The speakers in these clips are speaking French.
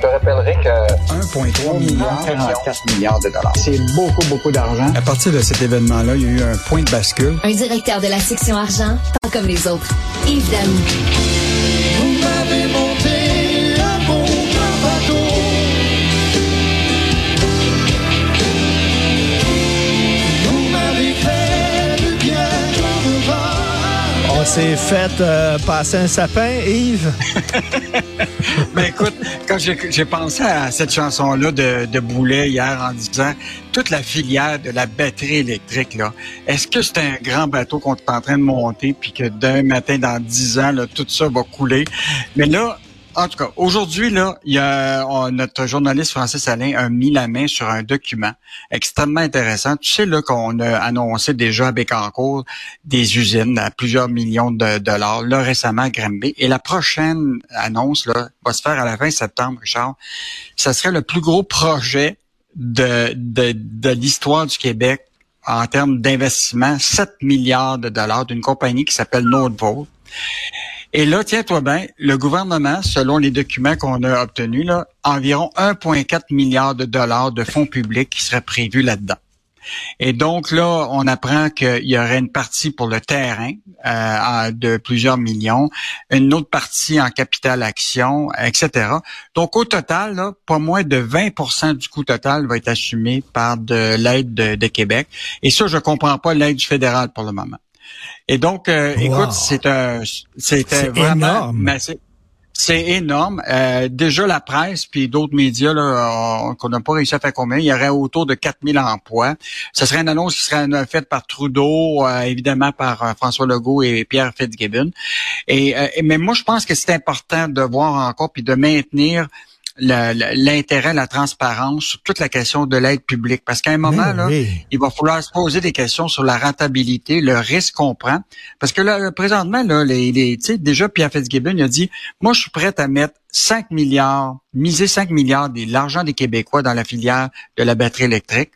Je te rappellerai que 1,3 milliard, 44 milliards de dollars. c'est beaucoup, beaucoup d'argent. À partir de cet événement-là, il y a eu un point de bascule. Un directeur de la section argent, pas comme les autres. Yves Daou. Vous m'avez monté un bon grand bateau. Vous m'avez fait du bien. On s'est fait euh, passer un sapin, Yves. Ben écoute, quand j'ai pensé à cette chanson-là de, de Boulet hier en disant toute la filière de la batterie électrique, là, est-ce que c'est un grand bateau qu'on est en train de monter puis que d'un matin dans dix ans, là, tout ça va couler? Mais là, en tout cas, aujourd'hui, là, il on- notre journaliste Francis Alain a mis la main sur un document extrêmement intéressant. Tu sais là qu'on a annoncé déjà à Bécancourt des usines à plusieurs millions de dollars, là récemment à Granby. Et la prochaine annonce là, va se faire à la fin septembre, Richard. Ça serait le plus gros projet de, de, de l'histoire du Québec en termes d'investissement, 7 milliards de dollars d'une compagnie qui s'appelle Nordvolt. Et là, tiens-toi bien, le gouvernement, selon les documents qu'on a obtenus, là, environ 1,4 milliard de dollars de fonds publics qui seraient prévus là-dedans. Et donc là, on apprend qu'il y aurait une partie pour le terrain euh, de plusieurs millions, une autre partie en capital action, etc. Donc au total, pas moins de 20% du coût total va être assumé par de l'aide de, de Québec. Et ça, je comprends pas l'aide du fédéral pour le moment. Et donc, euh, Wow. écoute, c'est un, c'était vraiment énorme. massif. C'est énorme. Euh, déjà, la presse puis d'autres médias là, on- qu'on n'a pas réussi à faire combien, il y aurait autour de 4000 emplois. Ce serait une annonce qui serait euh, faite par Trudeau, euh, évidemment par euh, François Legault et Pierre Fitzgibbon. Et, euh, et- mais moi, je pense que c'est important de voir encore puis de maintenir l'intérêt, la transparence sur toute la question de l'aide publique. Parce qu'à un moment, Mais là, oui. il va falloir se poser des questions sur la rentabilité, le risque qu'on prend. Parce que là, présentement, là, les, les, tu sais, déjà, Pierre Fitzgibbon il a dit, moi, je suis prêt à mettre 5 milliards, miser 5 milliards de l'argent des Québécois dans la filière de la batterie électrique.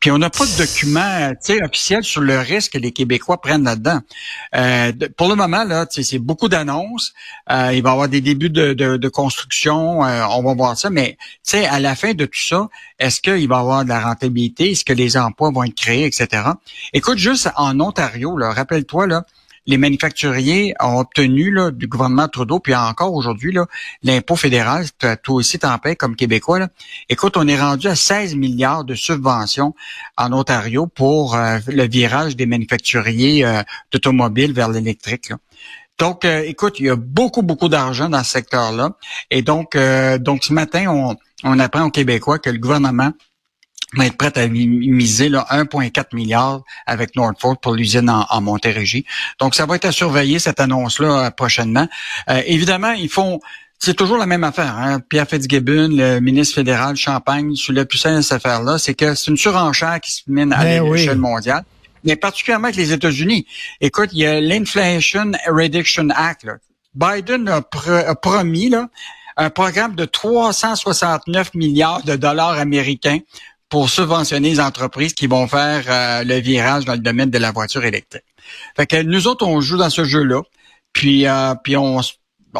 Puis on n'a pas de document officiel sur le risque que les Québécois prennent là-dedans. Euh, pour le moment, là, c'est beaucoup d'annonces. Euh, il va y avoir des débuts de, de, de construction. euh, on va voir ça. Mais à la fin de tout ça, est-ce qu'il va y avoir de la rentabilité? Est-ce que les emplois vont être créés, etc. Écoute, juste en Ontario, là, rappelle-toi, là, les manufacturiers ont obtenu du gouvernement Trudeau, puis encore aujourd'hui, l'impôt fédéral, toi aussi t'en payes comme Québécois. Là. Écoute, on est rendu à 16 milliards de subventions en Ontario pour euh, le virage des manufacturiers euh, d'automobiles vers l'électrique. Donc, euh, écoute, il y a beaucoup, beaucoup d'argent dans ce secteur-là. Et donc, donc ce matin, on, on apprend aux Québécois que le gouvernement va être prêt à mi- miser là, 1,4 milliard avec Northfolk pour l'usine en, en Montérégie. Donc, ça va être à surveiller, cette annonce-là, euh, prochainement. Euh, évidemment, ils font... C'est toujours la même affaire. Hein? Pierre Fitzgibbon, le ministre fédéral Champagne, sur le plus simple de cette affaire-là, c'est que c'est une surenchère qui se mène à Ben oui. l'échelle mondiale, mais particulièrement avec les États-Unis. Écoute, il y a l'Inflation Reduction Act. là. Biden a, pr- a promis là, un programme de 369 milliards de dollars américains pour subventionner les entreprises qui vont faire euh, le virage dans le domaine de la voiture électrique. Fait que nous autres, on joue dans ce jeu-là. Puis, euh, puis on, s-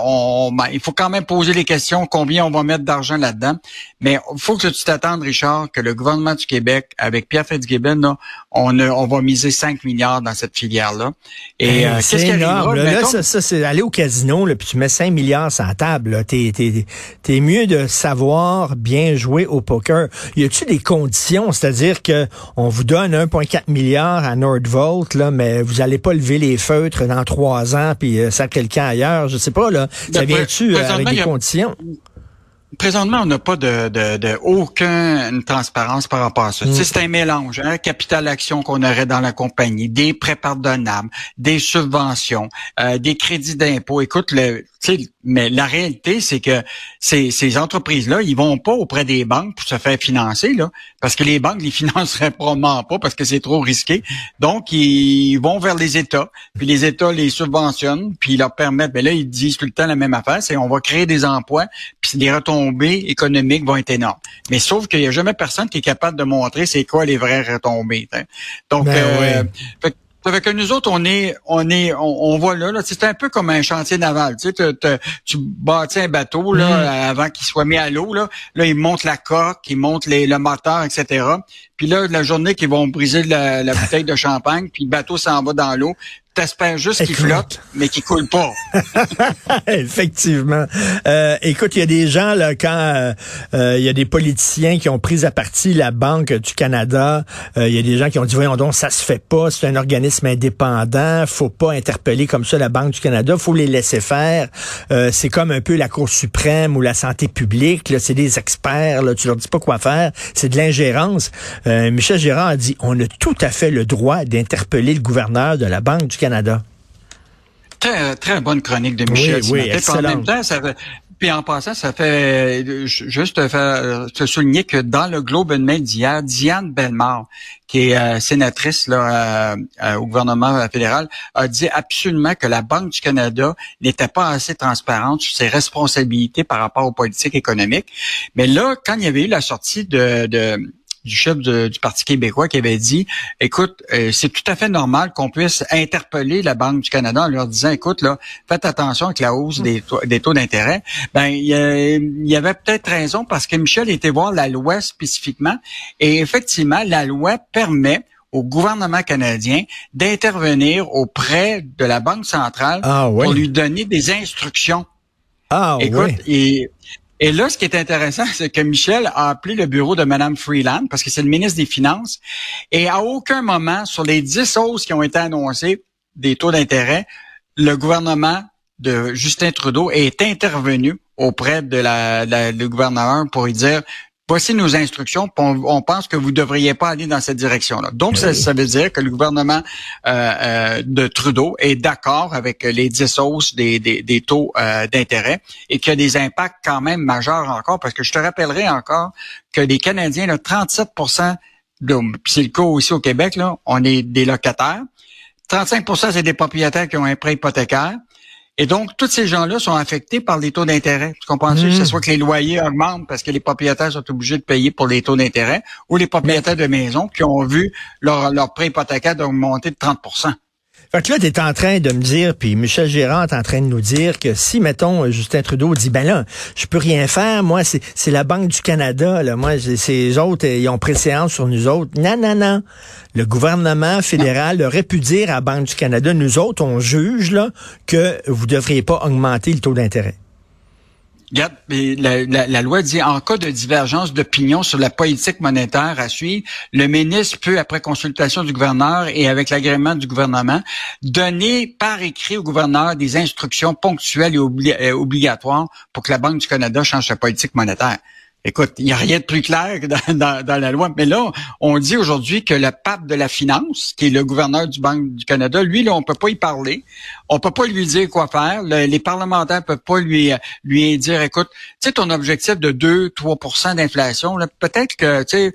on, ben, il faut quand même poser les questions, combien on va mettre d'argent là-dedans. Mais il faut que tu t'attendes, Richard, que le gouvernement du Québec, avec Pierre Fitzgibbon, là, on, a- on va miser 5 milliards dans cette filière-là. Et Hey, euh, c'est qu'est-ce qui énorme. arrivera? Là, ça, ça, c'est aller au casino, là, puis tu mets 5 milliards sur la table. T'es, t'es, t'es mieux de savoir bien jouer au poker. Y a-tu des conditions? C'est-à-dire que on vous donne 1,4 milliard à Nordvolt, là, mais vous allez pas lever les feutres dans trois ans puis euh, ça quelqu'un ailleurs. Je sais pas, là. Ça Ben, vient-tu euh, avec des conditions? Présentement, on n'a pas de, de, de aucune transparence par rapport à ça. Mm. C'est un mélange, hein, capital action qu'on aurait dans la compagnie, des prêts pardonnables, des subventions, euh, des crédits d'impôt. Écoute, le, mais la réalité, c'est que ces, ces entreprises-là, ils vont pas auprès des banques pour se faire financer, là, parce que les banques les financeraient probablement pas parce que c'est trop risqué. Donc, ils vont vers les États, puis les États les subventionnent, puis ils leur permettent, mais là, ils disent tout le temps la même affaire, c'est on va créer des emplois, puis les retombées économiques vont être énormes. Mais sauf qu'il y a jamais personne qui est capable de montrer c'est quoi les vraies retombées. hein. Donc, Ben euh, oui. fait que Ça fait que nous autres, on est, on est, on, on voit là, là c'est un peu comme un chantier naval. Tu sais, te- te- tu bâtis un bateau là Mm. avant qu'il soit mis à l'eau. Là, là, ils montent la coque, ils montent les, le moteur, etc. Puis là, la journée qu'ils vont briser la, la bouteille de champagne, puis le bateau s'en va dans l'eau. T'espères juste qu'il flotte, mais qu'il coule pas. Effectivement. Euh, écoute, il y a des gens là quand euh, euh, il y a des politiciens qui ont pris à partie la Banque du Canada, euh, il y a des gens qui ont dit voyons donc ça se fait pas, c'est un organisme indépendant, faut pas interpeller comme ça la Banque du Canada, faut les laisser faire. Euh, c'est comme un peu la Cour suprême ou la santé publique, là, c'est des experts, là, tu leur dis pas quoi faire, c'est de l'ingérence. Euh, Michel Gérard a dit on a tout à fait le droit d'interpeller le gouverneur de la Banque du Canada. Très, très bonne chronique de Michel. Oui, oui. Puis En même temps, ça fait, puis en passant, ça fait ju- juste te, faire, te souligner que dans le Globe and Mail d'hier, Diane Bellemare, qui est euh, sénatrice là, euh, euh, au gouvernement fédéral, a dit absolument que la Banque du Canada n'était pas assez transparente sur ses responsabilités par rapport aux politiques économiques. Mais là, quand il y avait eu la sortie de, de du chef de- du Parti québécois qui avait dit, écoute, euh, c'est tout à fait normal qu'on puisse interpeller la Banque du Canada en leur disant, écoute, là, faites attention avec la hausse des taux, des taux d'intérêt. Ben, il y, y avait peut-être raison parce que Michel était voir la loi spécifiquement et effectivement, la loi permet au gouvernement canadien d'intervenir auprès de la Banque centrale Ah oui. pour lui donner des instructions. Ah Écoute, oui. et, et là, ce qui est intéressant, c'est que Michel a appelé le bureau de Mme Freeland, parce que c'est le ministre des Finances, et à aucun moment, sur les 10 hausses qui ont été annoncées des taux d'intérêt, le gouvernement de Justin Trudeau est intervenu auprès de la, la- le gouvernement pour lui dire voici nos instructions, on, on pense que vous devriez pas aller dans cette direction-là. Donc, ça, ça veut dire que le gouvernement euh, euh, de Trudeau est d'accord avec les 10 hausses des, des, des taux euh, d'intérêt et qu'il y a des impacts quand même majeurs encore, parce que je te rappellerai encore que les Canadiens, là, 37% de, puis c'est le cas aussi au Québec, là, on est des locataires. 35% c'est des propriétaires qui ont un prêt hypothécaire. Et donc, tous ces gens-là sont affectés par les taux d'intérêt. Tu comprends? Mhm. Que ce soit que les loyers augmentent parce que les propriétaires sont obligés de payer pour les taux d'intérêt ou les propriétaires de maisons qui ont vu leur, leur prêt hypothécaire augmenter de 30 Fait que là, tu es en train de me dire, puis Michel Gérard est en train de nous dire que si, mettons, Justin Trudeau dit, ben là, je peux rien faire, moi, c'est c'est la Banque du Canada, là, moi, ces autres, euh, ils ont préséance sur nous autres. Non, non, non. Le gouvernement fédéral aurait pu dire à la Banque du Canada, nous autres, on juge, là, que vous devriez pas augmenter le taux d'intérêt. Regarde, la, loi dit en cas de divergence d'opinion sur la politique monétaire à suivre, le ministre peut, après consultation du gouverneur et avec l'agrément du gouvernement, donner par écrit au gouverneur des instructions ponctuelles et euh, obligatoires pour que la Banque du Canada change sa politique monétaire. Écoute, il n'y a rien de plus clair que dans, dans- dans la loi. Mais là, on dit aujourd'hui que le pape de la finance, qui est le gouverneur du Banque du Canada, lui, là, on peut pas y parler. On peut pas lui dire quoi faire. Le- les parlementaires peuvent pas lui lui dire, écoute, tu sais, ton objectif de 2-3% d'inflation, peut-être que, tu sais,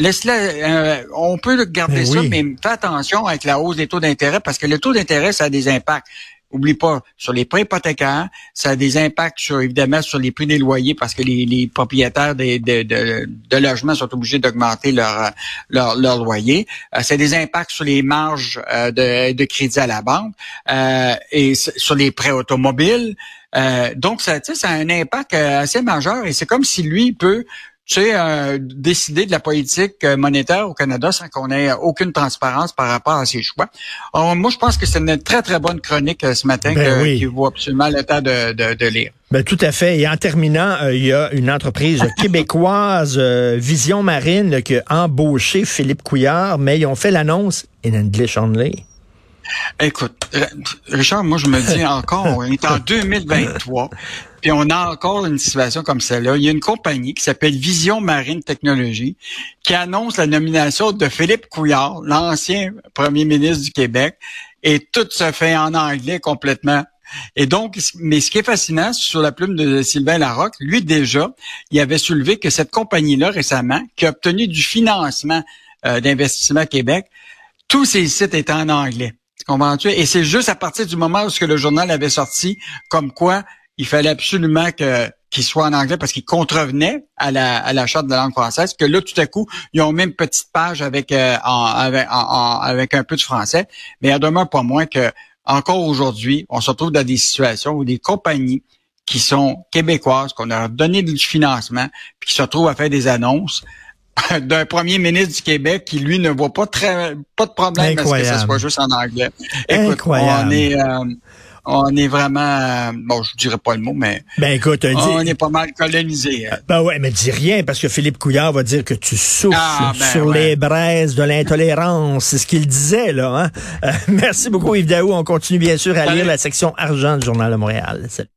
laisse-le, euh, on peut garder Ben ça, oui. mais fais attention avec la hausse des taux d'intérêt parce que le taux d'intérêt, ça a des impacts. Oublie pas, sur les prêts hypothécaires, ça a des impacts sur, évidemment, sur les prix des loyers parce que les, les propriétaires des- de, de, de logements sont obligés d'augmenter leur, euh, leur, leur loyer. Euh, ça a des impacts sur les marges euh, de, de crédit à la banque euh, et sur les prêts automobiles. Euh, donc, ça, ça a un impact euh, assez majeur et c'est comme si lui peut tu sais, euh, décider de la politique euh, monétaire au Canada sans qu'on ait aucune transparence par rapport à ses choix. Alors, moi, je pense que c'est une très, très bonne chronique euh, ce matin Ben que- oui. qui vaut absolument le temps de, de, de lire. Ben, tout à fait. Et en terminant, euh, il y a une entreprise québécoise, euh, Vision Marine, qui a embauché Philippe Couillard, mais ils ont fait l'annonce in English only. Écoute, Richard, moi, je me dis encore, on est en 2023, puis on a encore une situation comme celle-là. Il y a une compagnie qui s'appelle Vision Marine Technologie qui annonce la nomination de Philippe Couillard, l'ancien premier ministre du Québec, et tout se fait en anglais complètement. Et donc, mais ce qui est fascinant sur la plume de Sylvain Larocque, lui déjà, il avait soulevé que cette compagnie-là récemment, qui a obtenu du financement euh, d'investissement Québec, tous ces sites étaient en anglais. Et c'est juste à partir du moment où ce que le journal avait sorti, comme quoi il fallait absolument que qui soit en anglais parce qu'ils contrevenaient à la, à la charte de la langue française, que là, tout à coup, ils ont même une petite page avec, euh, avec, avec un peu de français. Mais il en demeure pas moins que, encore aujourd'hui, on se retrouve dans des situations où des compagnies qui sont québécoises, qu'on a donné du financement, puis qui se retrouvent à faire des annonces d'un premier ministre du Québec qui, lui, ne voit pas très pas de problème à ce que Incroyable. ça soit juste en anglais. Écoute, Incroyable. on est euh, on est vraiment euh, bon, je dirais pas le mot, mais Ben écoute, dis- on est pas mal colonisé. euh. Ben ouais, mais dis rien parce que Philippe Couillard va dire que tu souffles Ah, ben sur ouais. les braises de l'intolérance. C'est ce qu'il disait, là. Hein? Euh, merci beaucoup, Yves Daou. On continue bien sûr à lire la section argent du Journal de Montréal. Salut.